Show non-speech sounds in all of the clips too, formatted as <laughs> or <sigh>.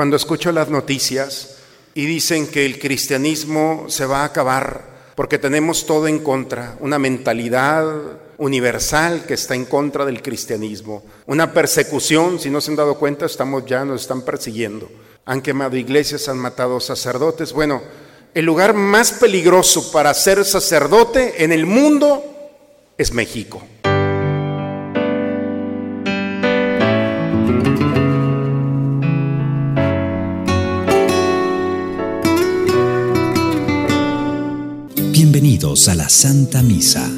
cuando escucho las noticias y dicen que el cristianismo se va a acabar porque tenemos todo en contra, una mentalidad universal que está en contra del cristianismo, una persecución, si no se han dado cuenta, estamos ya, nos están persiguiendo. Han quemado iglesias, han matado sacerdotes. Bueno, el lugar más peligroso para ser sacerdote en el mundo es México. Bienvenidos a la Santa Misa.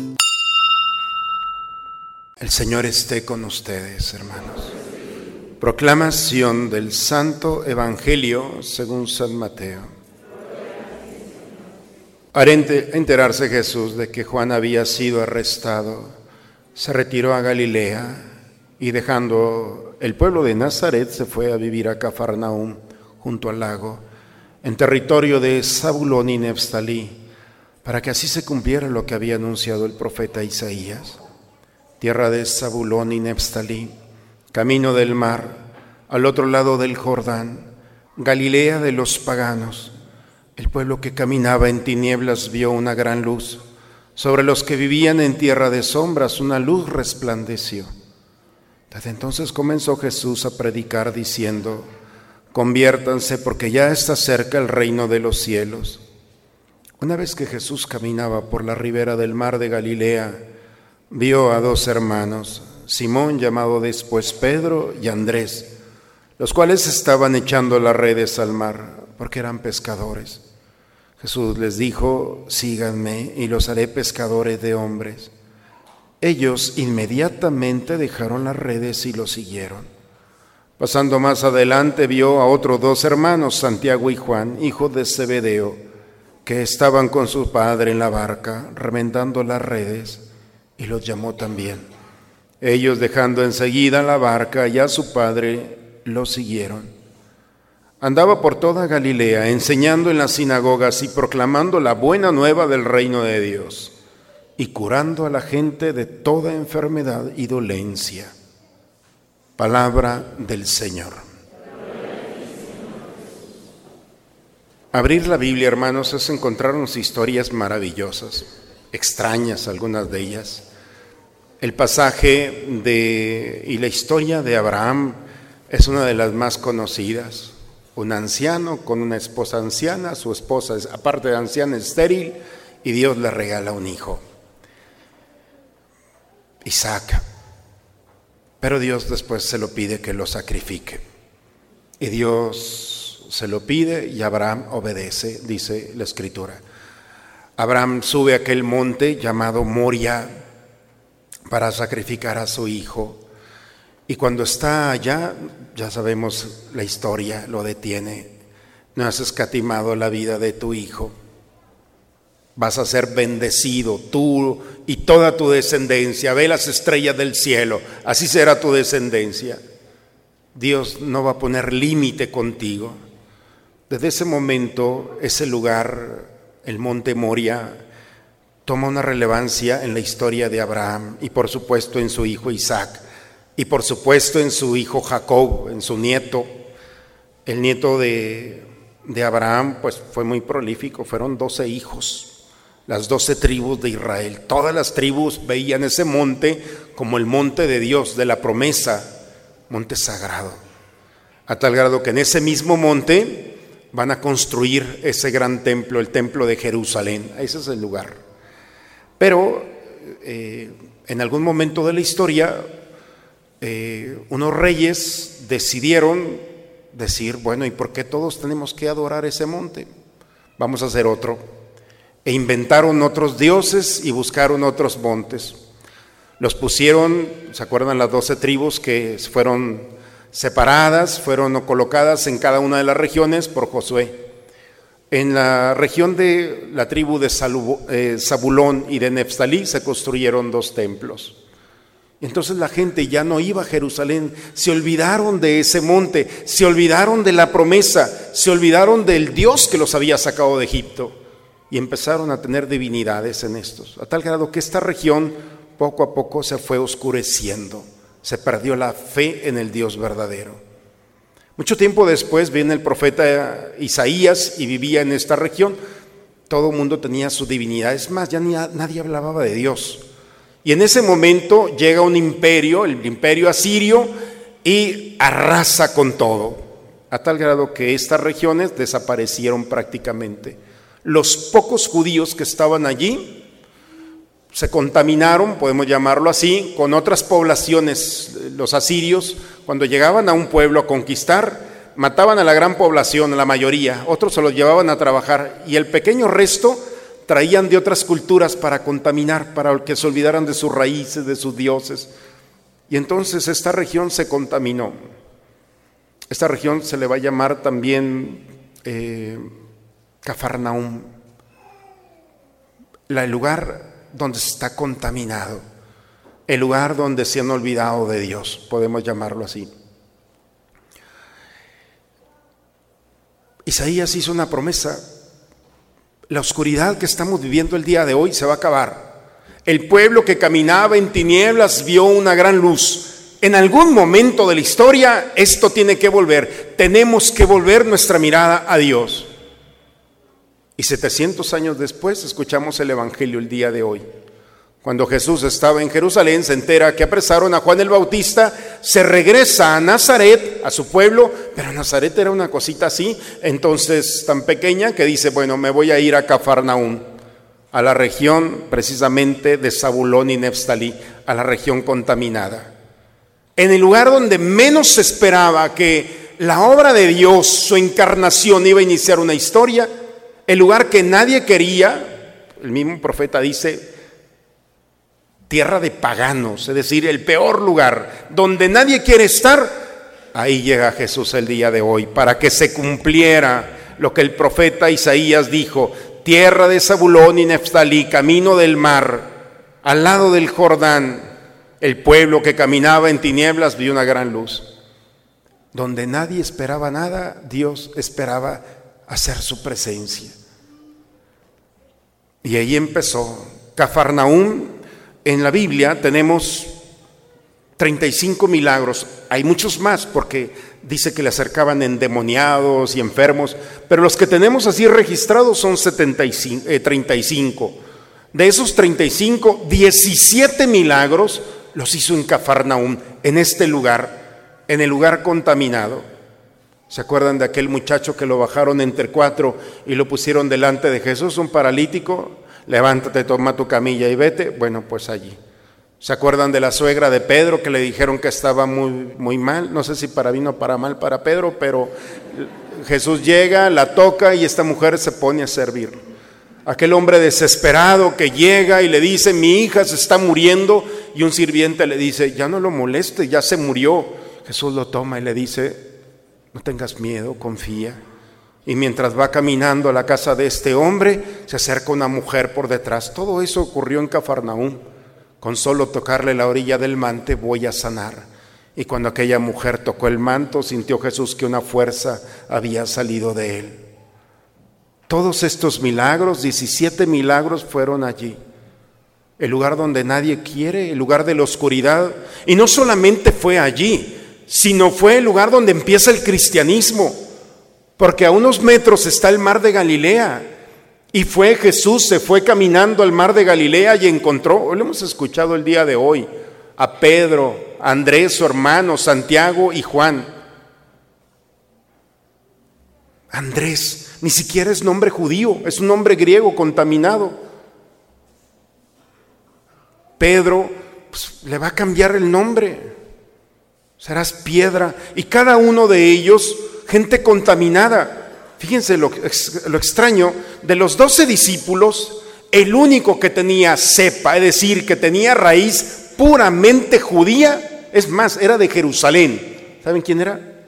El Señor esté con ustedes, hermanos. Proclamación del Santo Evangelio según San Mateo. Al enterarse Jesús de que Juan había sido arrestado, se retiró a Galilea y dejando el pueblo de Nazaret se fue a vivir a Cafarnaúm, junto al lago, en territorio de Zabulón y Neftalí para que así se cumpliera lo que había anunciado el profeta Isaías. Tierra de Zabulón y Neftalí, camino del mar, al otro lado del Jordán, Galilea de los paganos. El pueblo que caminaba en tinieblas vio una gran luz. Sobre los que vivían en tierra de sombras una luz resplandeció. Desde entonces comenzó Jesús a predicar diciendo, conviértanse porque ya está cerca el reino de los cielos. Una vez que Jesús caminaba por la ribera del mar de Galilea, vio a dos hermanos, Simón llamado después Pedro y Andrés, los cuales estaban echando las redes al mar porque eran pescadores. Jesús les dijo, síganme y los haré pescadores de hombres. Ellos inmediatamente dejaron las redes y lo siguieron. Pasando más adelante vio a otros dos hermanos, Santiago y Juan, hijos de Zebedeo, que estaban con su padre en la barca, remendando las redes, y los llamó también. Ellos dejando enseguida la barca y a su padre, lo siguieron. Andaba por toda Galilea, enseñando en las sinagogas y proclamando la buena nueva del reino de Dios, y curando a la gente de toda enfermedad y dolencia. Palabra del Señor. Abrir la Biblia, hermanos, es encontrarnos historias maravillosas, extrañas algunas de ellas. El pasaje de, y la historia de Abraham es una de las más conocidas. Un anciano con una esposa anciana, su esposa, es, aparte de anciana, estéril, y Dios le regala un hijo, Isaac. Pero Dios después se lo pide que lo sacrifique. Y Dios se lo pide y Abraham obedece, dice la escritura. Abraham sube a aquel monte llamado Moria para sacrificar a su hijo. Y cuando está allá, ya sabemos la historia, lo detiene. No has escatimado la vida de tu hijo. Vas a ser bendecido tú y toda tu descendencia. Ve las estrellas del cielo. Así será tu descendencia. Dios no va a poner límite contigo. Desde ese momento, ese lugar, el monte Moria, toma una relevancia en la historia de Abraham y por supuesto en su hijo Isaac y por supuesto en su hijo Jacob, en su nieto. El nieto de, Abraham pues fue muy prolífico, fueron doce hijos, las doce tribus de Israel. Todas las tribus veían ese monte como el monte de Dios, de la promesa, monte sagrado. A tal grado que en ese mismo monte van a construir ese gran templo, el templo de Jerusalén. Ese es el lugar. Pero eh, en algún momento de la historia, eh, unos reyes decidieron decir, bueno, ¿y por qué todos tenemos que adorar ese monte? Vamos a hacer otro. E inventaron otros dioses y buscaron otros montes. Los pusieron, ¿se acuerdan las doce tribus que fueron separadas, fueron colocadas en cada una de las regiones por Josué. En la región de la tribu de eh, Zabulón y de Neftalí se construyeron dos templos. Entonces la gente ya no iba a Jerusalén, se olvidaron de ese monte, se olvidaron de la promesa, se olvidaron del Dios que los había sacado de Egipto y empezaron a tener divinidades en estos, a tal grado que esta región poco a poco se fue oscureciendo se perdió la fe en el Dios verdadero. Mucho tiempo después viene el profeta Isaías y vivía en esta región. Todo el mundo tenía su divinidad. Es más, ya nadie hablaba de Dios. Y en ese momento llega un imperio, el imperio asirio, y arrasa con todo, a tal grado que estas regiones desaparecieron prácticamente. Los pocos judíos que estaban allí se contaminaron, podemos llamarlo así, con otras poblaciones. Los asirios, cuando llegaban a un pueblo a conquistar, mataban a la gran población, a la mayoría, otros se los llevaban a trabajar y el pequeño resto traían de otras culturas para contaminar, para que se olvidaran de sus raíces, de sus dioses. Y entonces esta región se contaminó. Esta región se le va a llamar también eh, Cafarnaum, el lugar donde está contaminado, el lugar donde se han olvidado de Dios, podemos llamarlo así. Isaías hizo una promesa, la oscuridad que estamos viviendo el día de hoy se va a acabar. El pueblo que caminaba en tinieblas vio una gran luz. En algún momento de la historia esto tiene que volver. Tenemos que volver nuestra mirada a Dios. Y 700 años después escuchamos el Evangelio el día de hoy. Cuando Jesús estaba en Jerusalén, se entera que apresaron a Juan el Bautista, se regresa a Nazaret, a su pueblo, pero Nazaret era una cosita así, entonces tan pequeña que dice, bueno, me voy a ir a Cafarnaúm, a la región precisamente de Zabulón y Neftalí, a la región contaminada. En el lugar donde menos se esperaba que la obra de Dios, su encarnación, iba a iniciar una historia, el lugar que nadie quería, el mismo profeta dice, tierra de paganos, es decir, el peor lugar, donde nadie quiere estar, ahí llega Jesús el día de hoy, para que se cumpliera lo que el profeta Isaías dijo, tierra de Zabulón y Neftalí, camino del mar, al lado del Jordán, el pueblo que caminaba en tinieblas vio una gran luz. Donde nadie esperaba nada, Dios esperaba hacer su presencia. Y ahí empezó. Cafarnaúm, en la Biblia tenemos 35 milagros. Hay muchos más porque dice que le acercaban endemoniados y enfermos, pero los que tenemos así registrados son 75, 35. Eh, De esos 35, 17 milagros los hizo en Cafarnaúm, en este lugar, en el lugar contaminado. ¿Se acuerdan de aquel muchacho que lo bajaron entre cuatro y lo pusieron delante de Jesús, un paralítico? Levántate, toma tu camilla y vete. Bueno, pues allí. ¿Se acuerdan de la suegra de Pedro que le dijeron que estaba muy, muy mal? No sé si para bien o para mal para Pedro, pero Jesús llega, la toca y esta mujer se pone a servir. Aquel hombre desesperado que llega y le dice, mi hija se está muriendo, y un sirviente le dice, ya no lo moleste, ya se murió. Jesús lo toma y le dice, no tengas miedo, confía. Y mientras va caminando a la casa de este hombre, se acerca una mujer por detrás. Todo eso ocurrió en Cafarnaúm. Con solo tocarle la orilla del mante voy a sanar. Y cuando aquella mujer tocó el manto, sintió Jesús que una fuerza había salido de él. Todos estos milagros, 17 milagros fueron allí. El lugar donde nadie quiere, el lugar de la oscuridad. Y no solamente fue allí, sino fue el lugar donde empieza el cristianismo, porque a unos metros está el mar de Galilea. Y fue Jesús, se fue caminando al mar de Galilea y encontró, lo hemos escuchado el día de hoy, a Pedro, a Andrés, su hermano, Santiago y Juan. Andrés, ni siquiera es nombre judío, es un nombre griego contaminado. Pedro, pues, le va a cambiar el nombre serás piedra. Y cada uno de ellos, gente contaminada. Fíjense lo, lo extraño, de los doce discípulos, el único que tenía cepa, es decir, que tenía raíz puramente judía, es más, era de Jerusalén. ¿Saben quién era?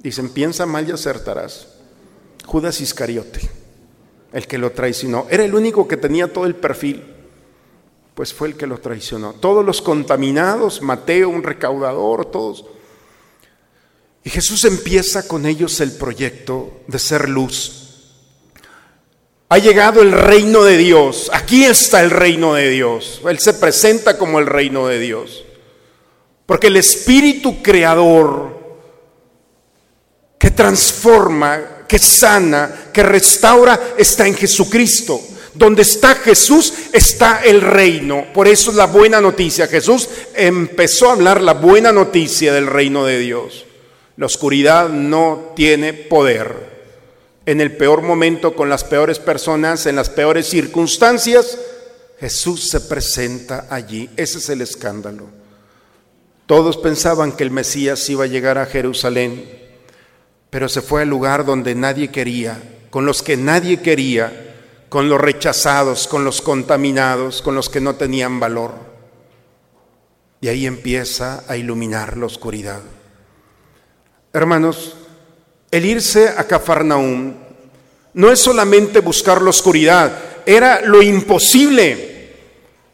Dicen, piensa mal y acertarás. Judas Iscariote, el que lo traicionó. Era el único que tenía todo el perfil pues fue el que lo traicionó. Todos los contaminados, Mateo, un recaudador, todos. Y Jesús empieza con ellos el proyecto de ser luz. Ha llegado el reino de Dios. Aquí está el reino de Dios. Él se presenta como el reino de Dios. Porque el espíritu creador que transforma, que sana, que restaura, está en Jesucristo. Donde está Jesús está el reino. Por eso es la buena noticia. Jesús empezó a hablar la buena noticia del reino de Dios. La oscuridad no tiene poder. En el peor momento, con las peores personas, en las peores circunstancias, Jesús se presenta allí. Ese es el escándalo. Todos pensaban que el Mesías iba a llegar a Jerusalén, pero se fue al lugar donde nadie quería, con los que nadie quería, con los rechazados, con los contaminados, con los que no tenían valor. Y ahí empieza a iluminar la oscuridad. Hermanos, el irse a Cafarnaúm no es solamente buscar la oscuridad, era lo imposible.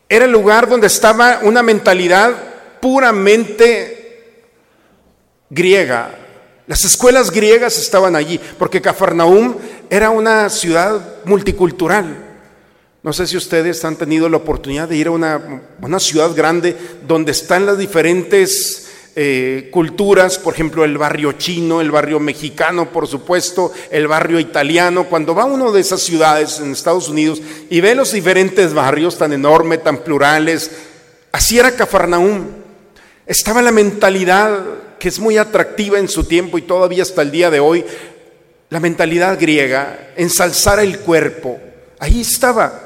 Era el lugar donde estaba una mentalidad puramente griega. Las escuelas griegas estaban allí, porque Cafarnaúm era una ciudad multicultural. No sé si ustedes han tenido la oportunidad de ir a una, una ciudad grande donde están las diferentes eh, culturas, por ejemplo, el barrio chino, el barrio mexicano, por supuesto, el barrio italiano. Cuando va uno de esas ciudades en Estados Unidos y ve los diferentes barrios tan enormes, tan plurales, así era Cafarnaúm. Estaba la mentalidad que es muy atractiva en su tiempo y todavía hasta el día de hoy, la mentalidad griega, ensalzar el cuerpo. Ahí estaba.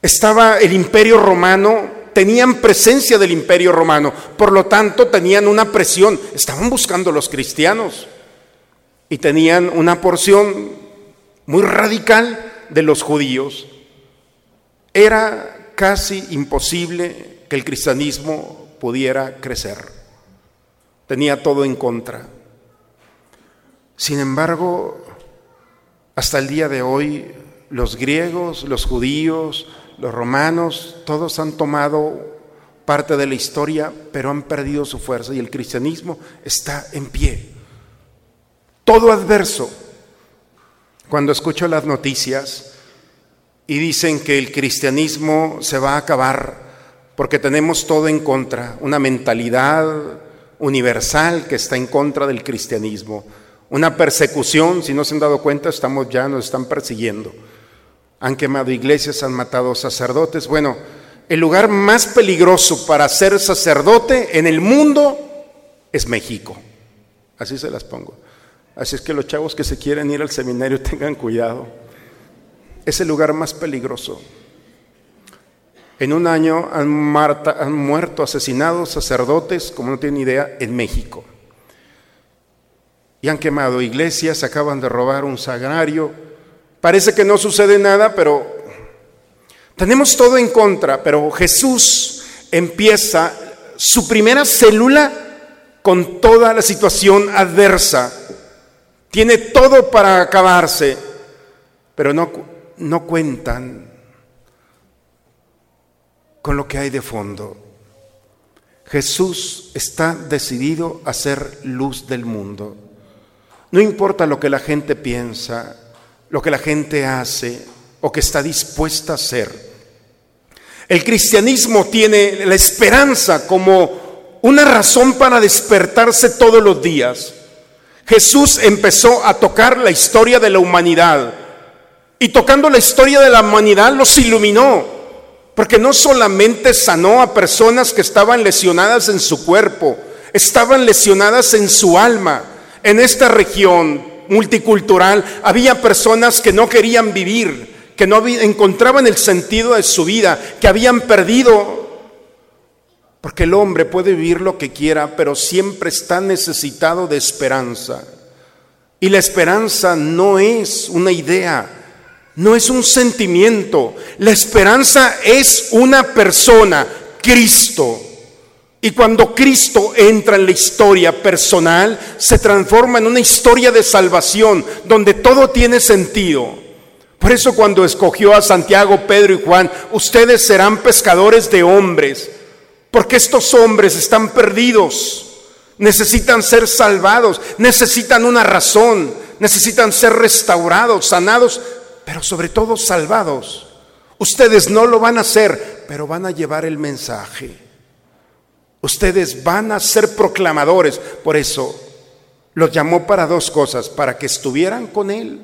Estaba el imperio romano tenían presencia del imperio romano, por lo tanto tenían una presión, estaban buscando los cristianos y tenían una porción muy radical de los judíos. Era casi imposible que el cristianismo pudiera crecer. Tenía todo en contra. Sin embargo, hasta el día de hoy, los griegos, los judíos, los romanos, todos han tomado parte de la historia, pero han perdido su fuerza y el cristianismo está en pie. Todo adverso. Cuando escucho las noticias y dicen que el cristianismo se va a acabar porque tenemos todo en contra, una mentalidad universal que está en contra del cristianismo, una persecución, si no se han dado cuenta, estamos ya, nos están persiguiendo han quemado iglesias, han matado sacerdotes. Bueno, el lugar más peligroso para ser sacerdote en el mundo es México. Así se las pongo. Así es que los chavos que se quieren ir al seminario <laughs> tengan cuidado. Es el lugar más peligroso. En un año han, muerto asesinados sacerdotes, como no tienen idea, en México. Y han quemado iglesias, acaban de robar un sagrario, Parece que no sucede nada, pero tenemos todo en contra, pero Jesús empieza su primera célula con toda la situación adversa. Tiene todo para acabarse, pero no, no cuentan con lo que hay de fondo. Jesús está decidido a ser luz del mundo. No importa lo que la gente piensa, lo que la gente hace o que está dispuesta a hacer. El cristianismo tiene la esperanza como una razón para despertarse todos los días. Jesús empezó a tocar la historia de la humanidad y tocando la historia de la humanidad los iluminó, porque no solamente sanó a personas que estaban lesionadas en su cuerpo, estaban lesionadas en su alma. En esta región multicultural, había personas que no querían vivir, que no encontraban el sentido de su vida, que habían perdido, porque el hombre puede vivir lo que quiera, pero siempre está necesitado de esperanza. Y la esperanza no es una idea, no es un sentimiento, la esperanza es una persona, Cristo. Y cuando Cristo entra en la historia personal, se transforma en una historia de salvación, donde todo tiene sentido. Por eso cuando escogió a Santiago, Pedro y Juan, ustedes serán pescadores de hombres, porque estos hombres están perdidos, necesitan ser salvados, necesitan una razón, necesitan ser restaurados, sanados, pero sobre todo salvados. Ustedes no lo van a hacer, pero van a llevar el mensaje. Ustedes van a ser proclamadores. Por eso Los llamó para dos cosas, para que estuvieran con Él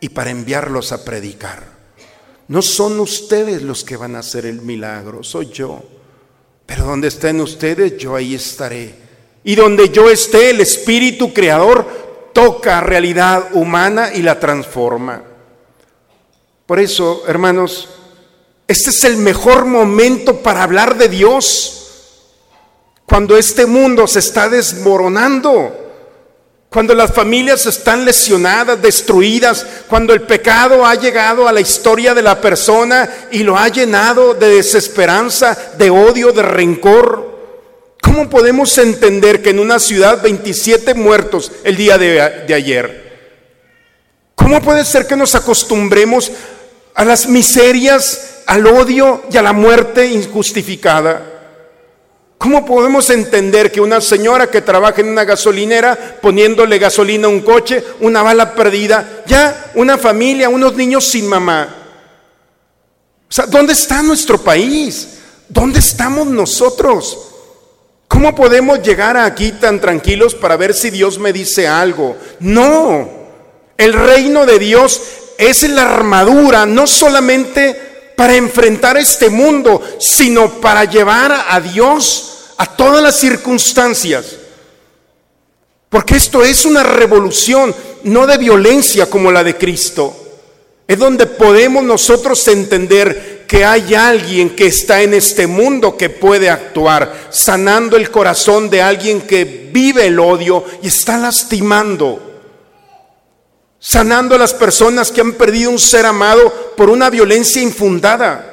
y para enviarlos a predicar. No son ustedes los que van a hacer el milagro, soy yo. Pero donde estén ustedes, yo ahí estaré. Y donde yo esté, el Espíritu Creador toca realidad humana y la transforma. Por eso, hermanos, este es el mejor momento para hablar de Dios. Cuando este mundo se está desmoronando, cuando las familias están lesionadas, destruidas, cuando el pecado ha llegado a la historia de la persona y lo ha llenado de desesperanza, de odio, de rencor. ¿Cómo podemos entender que en una ciudad 27 muertos el día de, ayer? ¿Cómo puede ser que nos acostumbremos a las miserias, al odio y a la muerte injustificada? ¿Cómo podemos entender que una señora que trabaja en una gasolinera poniéndole gasolina a un coche, una bala perdida, ya una familia, unos niños sin mamá? O sea, ¿dónde está nuestro país? ¿Dónde estamos nosotros? ¿Cómo podemos llegar aquí tan tranquilos para ver si Dios me dice algo? No, el reino de Dios es la armadura, no solamente para enfrentar este mundo, sino para llevar a Dios a todas las circunstancias. Porque esto es una revolución, no de violencia como la de Cristo. Es donde podemos nosotros entender que hay alguien que está en este mundo que puede actuar, sanando el corazón de alguien que vive el odio y está lastimando sanando a las personas que han perdido un ser amado por una violencia infundada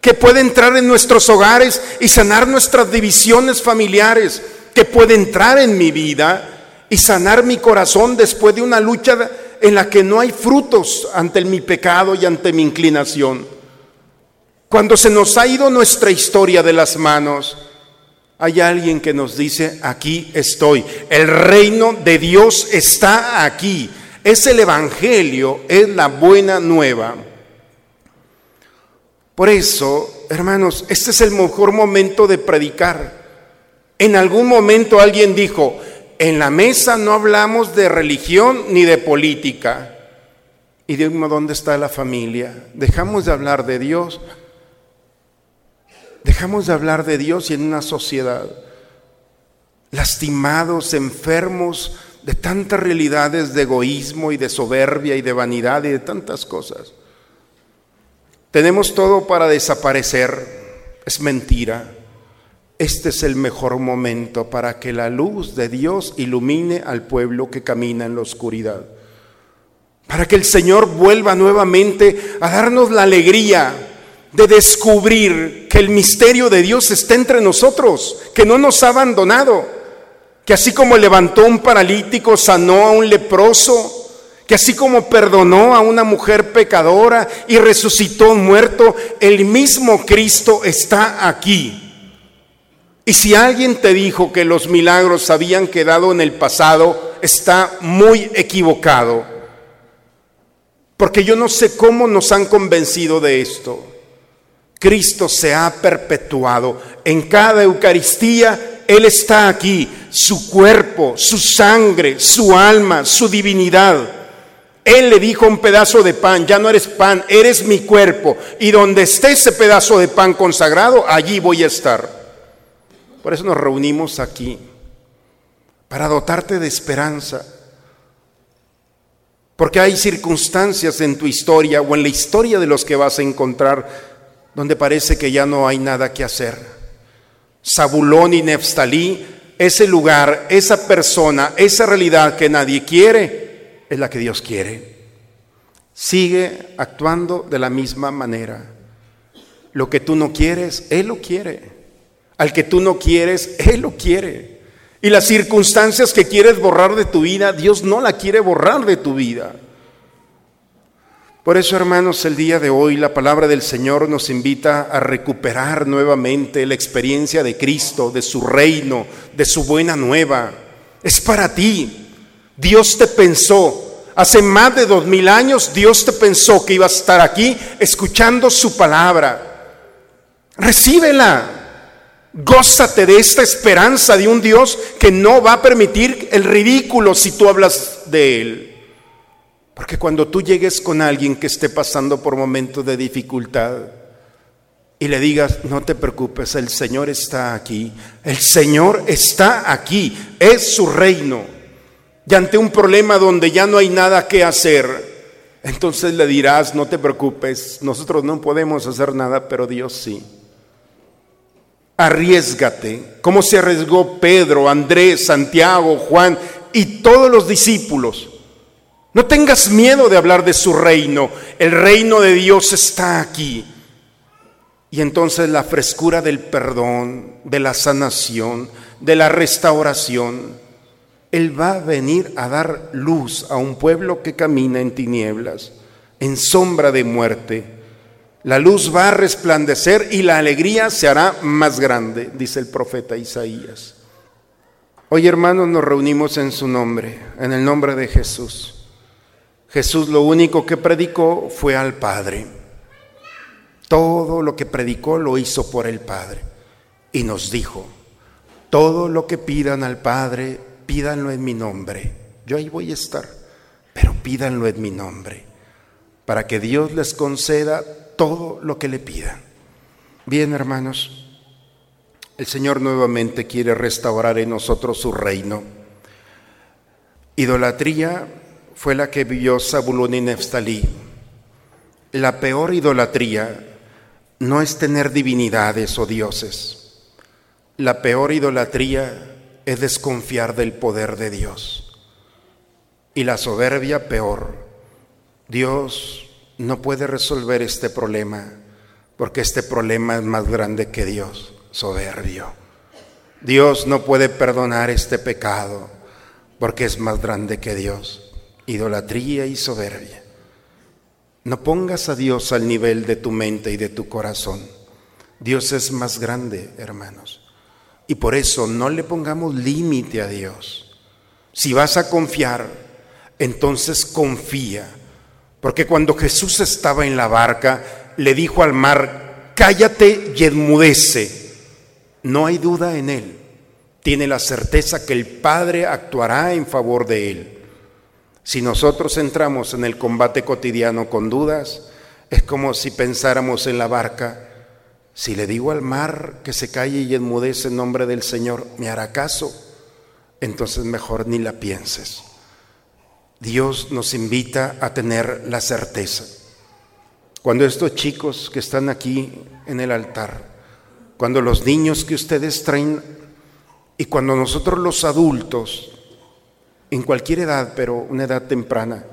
que puede entrar en nuestros hogares y sanar nuestras divisiones familiares, que puede entrar en mi vida y sanar mi corazón después de una lucha en la que no hay frutos ante mi pecado y ante mi inclinación. Cuando se nos ha ido nuestra historia de las manos, hay alguien que nos dice, aquí estoy, el reino de Dios está aquí. Es el Evangelio, es la buena nueva. Por eso, hermanos, este es el mejor momento de predicar. En algún momento alguien dijo, en la mesa no hablamos de religión ni de política. Y dime, ¿dónde está la familia? Dejamos de hablar de Dios. Dejamos de hablar de Dios y en una sociedad lastimados, enfermos de tantas realidades de egoísmo y de soberbia y de vanidad y de tantas cosas. Tenemos todo para desaparecer. Es mentira. Este es el mejor momento para que la luz de Dios ilumine al pueblo que camina en la oscuridad. Para que el Señor vuelva nuevamente a darnos la alegría de descubrir que el misterio de Dios está entre nosotros, que no nos ha abandonado, que así como levantó un paralítico, sanó a un leproso, que así como perdonó a una mujer pecadora y resucitó muerto, el mismo Cristo está aquí. Y si alguien te dijo que los milagros habían quedado en el pasado, está muy equivocado. Porque yo no sé cómo nos han convencido de esto. Cristo se ha perpetuado. En cada Eucaristía Él está aquí. Su cuerpo, su sangre, su alma, su divinidad. Él le dijo un pedazo de pan, ya no eres pan, eres mi cuerpo. Y donde esté ese pedazo de pan consagrado, allí voy a estar. Por eso nos reunimos aquí, para dotarte de esperanza. Porque hay circunstancias en tu historia o en la historia de los que vas a encontrar donde parece que ya no hay nada que hacer. Zabulón y Neftalí, ese lugar, esa persona, esa realidad que nadie quiere, es la que Dios quiere. Sigue actuando de la misma manera. Lo que tú no quieres, Él lo quiere. Al que tú no quieres, Él lo quiere. Y las circunstancias que quieres borrar de tu vida, Dios no la quiere borrar de tu vida. Por eso, hermanos, el día de hoy la palabra del Señor nos invita a recuperar nuevamente la experiencia de Cristo, de su reino, de su buena nueva. Es para ti. Dios te pensó. Hace más de dos mil años Dios te pensó que ibas a estar aquí escuchando su palabra. Recíbela. Gózate de esta esperanza de un Dios que no va a permitir el ridículo si tú hablas de Él. Porque cuando tú llegues con alguien que esté pasando por momentos de dificultad y le digas, no te preocupes, el Señor está aquí, el Señor está aquí, es su reino. Y ante un problema donde ya no hay nada que hacer, entonces le dirás, no te preocupes, nosotros no podemos hacer nada, pero Dios sí arriesgate, como se arriesgó Pedro, Andrés, Santiago, Juan y todos los discípulos. No tengas miedo de hablar de su reino, el reino de Dios está aquí. Y entonces la frescura del perdón, de la sanación, de la restauración, Él va a venir a dar luz a un pueblo que camina en tinieblas, en sombra de muerte la luz va a resplandecer y la alegría se hará más grande, dice el profeta Isaías. Hoy hermanos nos reunimos en su nombre, en el nombre de Jesús. Jesús lo único que predicó fue al Padre. Todo lo que predicó lo hizo por el Padre. Y nos dijo, todo lo que pidan al Padre, pídanlo en mi nombre. Yo ahí voy a estar, pero pídanlo en mi nombre, para que Dios les conceda todo lo que le pidan. Bien, hermanos, el Señor nuevamente quiere restaurar en nosotros su reino. Idolatría fue la que vivió Zabulón y Neftalí. La peor idolatría no es tener divinidades o dioses. La peor idolatría es desconfiar del poder de Dios. Y la soberbia peor. Dios no puede resolver este problema porque este problema es más grande que Dios, soberbio. Dios no puede perdonar este pecado porque es más grande que Dios, idolatría y soberbia. No pongas a Dios al nivel de tu mente y de tu corazón. Dios es más grande, hermanos. Y por eso no le pongamos límite a Dios. Si vas a confiar, entonces confía porque cuando Jesús estaba en la barca, le dijo al mar, cállate y enmudece. No hay duda en él. Tiene la certeza que el Padre actuará en favor de él. Si nosotros entramos en el combate cotidiano con dudas, es como si pensáramos en la barca. Si le digo al mar que se calle y enmudece en nombre del Señor, ¿me hará caso? Entonces mejor ni la pienses. Dios nos invita a tener la certeza. Cuando estos chicos que están aquí en el altar, cuando los niños que ustedes traen y cuando nosotros los adultos, en cualquier edad, pero una edad temprana,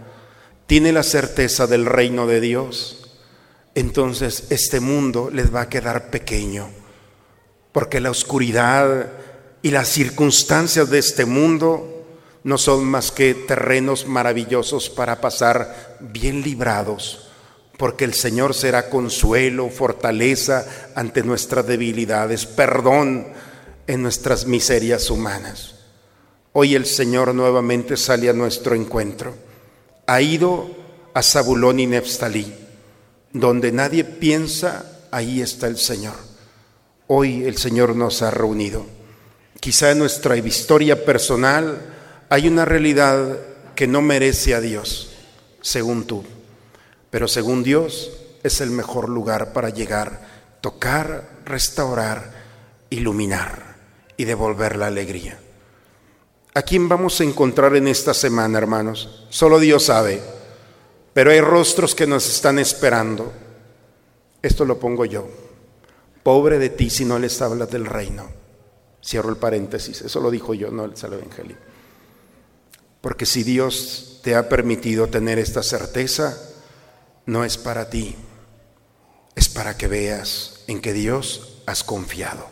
tiene la certeza del reino de Dios, entonces este mundo les va a quedar pequeño, porque la oscuridad y las circunstancias de este mundo no son más que terrenos maravillosos para pasar bien librados, porque el Señor será consuelo, fortaleza ante nuestras debilidades, perdón en nuestras miserias humanas. Hoy el Señor nuevamente sale a nuestro encuentro. Ha ido a Zabulón y Neftalí, donde nadie piensa, ahí está el Señor. Hoy el Señor nos ha reunido. Quizá en nuestra historia personal, hay una realidad que no merece a Dios, según tú, pero según Dios es el mejor lugar para llegar, tocar, restaurar, iluminar y devolver la alegría. ¿A quién vamos a encontrar en esta semana, hermanos? Solo Dios sabe, pero hay rostros que nos están esperando. Esto lo pongo yo. Pobre de ti si no les hablas del reino. Cierro el paréntesis, eso lo dijo yo, no el Evangelio. Porque si Dios te ha permitido tener esta certeza, no es para ti, es para que veas en que Dios has confiado.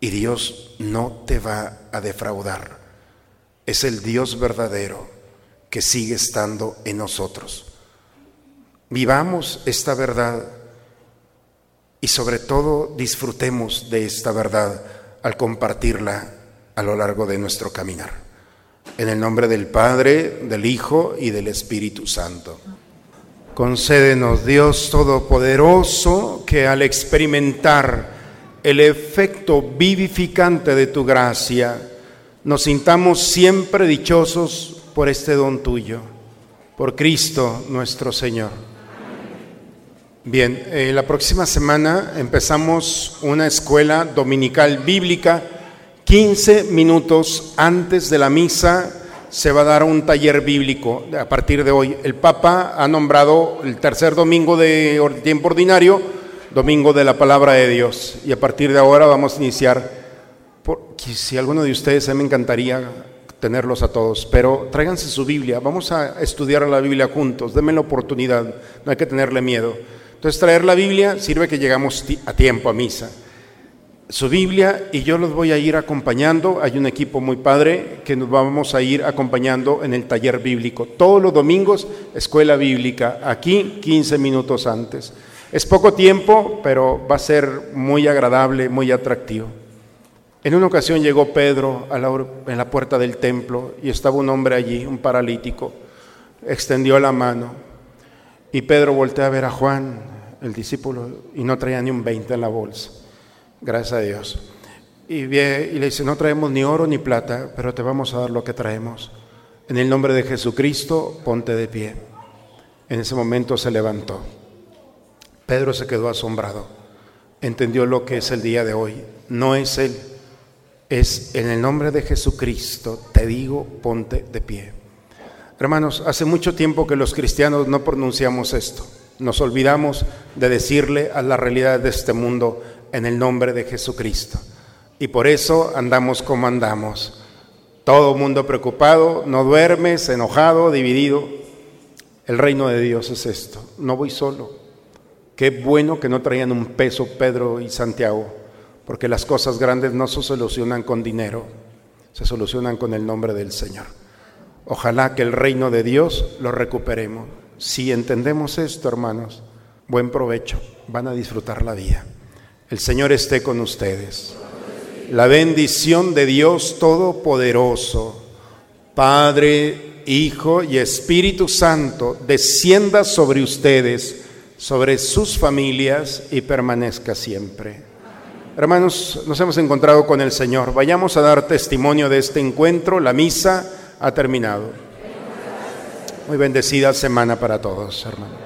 Y Dios no te va a defraudar. Es el Dios verdadero que sigue estando en nosotros. Vivamos esta verdad y sobre todo disfrutemos de esta verdad al compartirla a lo largo de nuestro caminar. En el nombre del Padre, del Hijo y del Espíritu Santo. Concédenos, Dios Todopoderoso, que al experimentar el efecto vivificante de tu gracia, nos sintamos siempre dichosos por este don tuyo, por Cristo nuestro Señor. Bien, eh, la próxima semana empezamos una escuela dominical bíblica. 15 minutos antes de la misa se va a dar un taller bíblico a partir de hoy. El Papa ha nombrado el tercer domingo de tiempo ordinario, domingo de la palabra de Dios. Y a partir de ahora vamos a iniciar. si alguno de ustedes, a me encantaría tenerlos a todos, pero tráiganse su Biblia. Vamos a estudiar la Biblia juntos. Denme la oportunidad, no hay que tenerle miedo. Entonces traer la Biblia sirve que llegamos a tiempo a misa. Su Biblia y yo los voy a ir acompañando. Hay un equipo muy padre que nos vamos a ir acompañando en el taller bíblico. Todos los domingos, escuela bíblica, aquí 15 minutos antes. Es poco tiempo, pero va a ser muy agradable, muy atractivo. En una ocasión llegó Pedro en la puerta del templo y estaba un hombre allí, un paralítico. Extendió la mano y Pedro voltea a ver a Juan, el discípulo, y no traía ni un 20 en la bolsa. Gracias a Dios. Y, y le dice, no traemos ni oro ni plata, pero te vamos a dar lo que traemos. En el nombre de Jesucristo, ponte de pie. En ese momento se levantó. Pedro se quedó asombrado. Entendió lo que es el día de hoy. No es él, es en el nombre de Jesucristo, te digo, ponte de pie. Hermanos, hace mucho tiempo que los cristianos no pronunciamos esto. Nos olvidamos de decirle a la realidad de este mundo en el nombre de Jesucristo. Y por eso andamos como andamos. Todo mundo preocupado, no duermes, enojado, dividido. El reino de Dios es esto. No voy solo. Qué bueno que no traían un peso Pedro y Santiago, porque las cosas grandes no se solucionan con dinero, se solucionan con el nombre del Señor. Ojalá que el reino de Dios lo recuperemos. Si entendemos esto, hermanos, buen provecho, van a disfrutar la vida. El Señor esté con ustedes. La bendición de Dios Todopoderoso, Padre, Hijo y Espíritu Santo, descienda sobre ustedes, sobre sus familias y permanezca siempre. Hermanos, nos hemos encontrado con el Señor. Vayamos a dar testimonio de este encuentro, la misa ha terminado. Muy bendecida semana para todos, hermanos.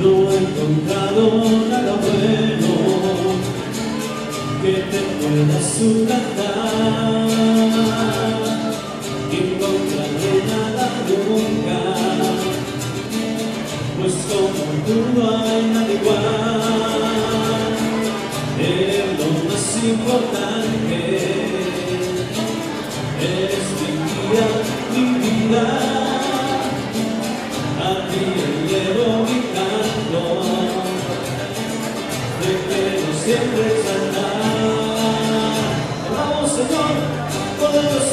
No he encontrado nada bueno que te pueda.